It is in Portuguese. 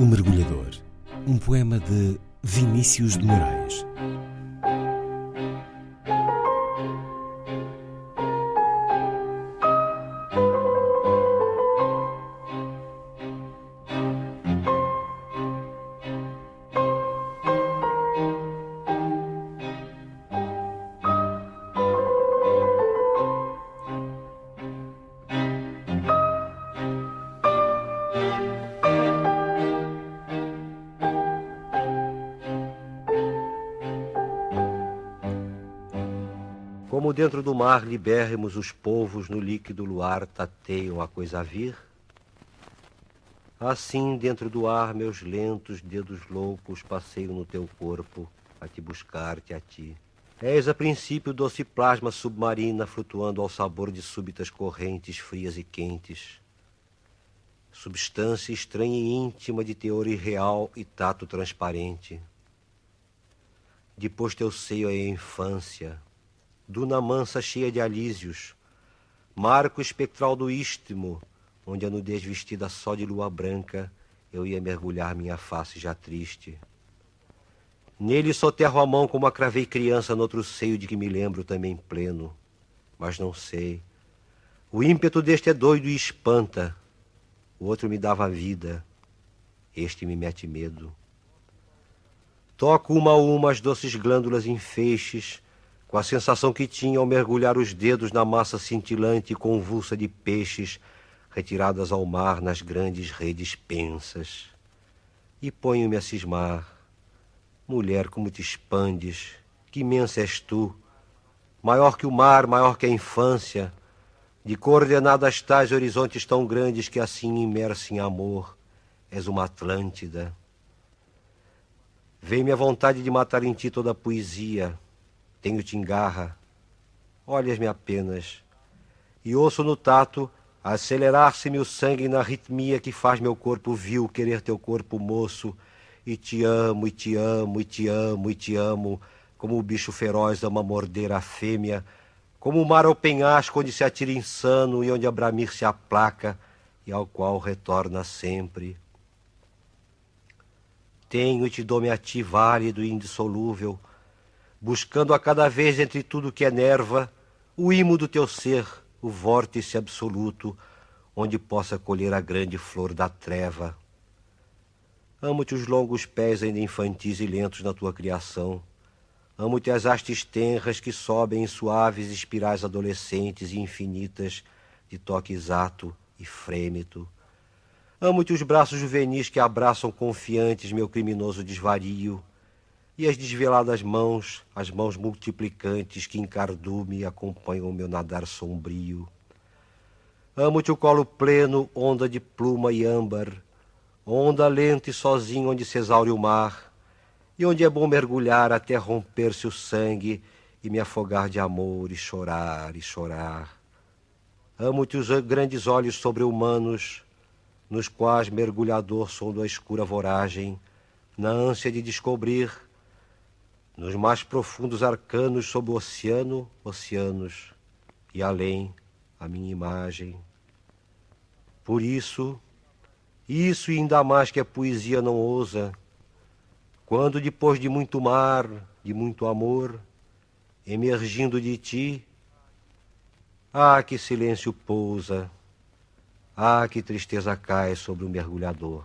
O Mergulhador, um poema de Vinícius de Moraes. Como dentro do mar libérrimos os povos no líquido luar tateiam a coisa a vir, assim dentro do ar meus lentos dedos loucos passeiam no teu corpo a te buscar-te a ti. És a princípio doce plasma submarina flutuando ao sabor de súbitas correntes frias e quentes. Substância estranha e íntima de teor irreal e tato transparente. Depois teu seio é a infância, duna mansa cheia de alísios, marco espectral do istmo, onde a nudez vestida só de lua branca eu ia mergulhar minha face já triste. Nele soterro a mão como a cravei criança noutro seio de que me lembro também pleno, mas não sei. O ímpeto deste é doido e espanta, o outro me dava vida, este me mete medo. Toco uma a uma as doces glândulas em feixes, com a sensação que tinha ao mergulhar os dedos na massa cintilante e convulsa de peixes retiradas ao mar nas grandes redes pensas. E ponho-me a cismar. Mulher, como te expandes, que imensa és tu, maior que o mar, maior que a infância, de coordenadas tais horizontes tão grandes que assim imersa em amor, és uma Atlântida. Vem-me a vontade de matar em ti toda a poesia, tenho-te em garra, olhas-me apenas, e ouço no tato acelerar-se-me o sangue na ritmia que faz meu corpo vil querer teu corpo moço, e te amo, e te amo, e te amo, e te amo, como o bicho feroz ama morder a fêmea, como o mar ao penhasco onde se atira insano e onde a bramir se aplaca e ao qual retorna sempre. Tenho e te dou-me a ti válido e indissolúvel, buscando a cada vez entre tudo que é nerva o imo do teu ser, o vórtice absoluto, onde possa colher a grande flor da treva. Amo-te os longos pés ainda infantis e lentos na tua criação. Amo-te as hastes tenras que sobem em suaves espirais adolescentes e infinitas de toque exato e frêmito. Amo-te os braços juvenis que abraçam confiantes meu criminoso desvario e as desveladas mãos, as mãos multiplicantes que em cardume acompanham o meu nadar sombrio. Amo-te o colo pleno, onda de pluma e âmbar, onda lenta e sozinho onde se exaure o mar, e onde é bom mergulhar até romper-se o sangue e me afogar de amor e chorar e chorar. Amo-te os grandes olhos sobre-humanos, nos quais mergulhador sondo a escura voragem, na ânsia de descobrir, nos mais profundos arcanos sob o oceano, oceanos, e além a minha imagem. Por isso, isso ainda mais que a poesia não ousa, quando depois de muito mar, de muito amor, emergindo de ti, ah, que silêncio pousa, ah, que tristeza cai sobre o mergulhador.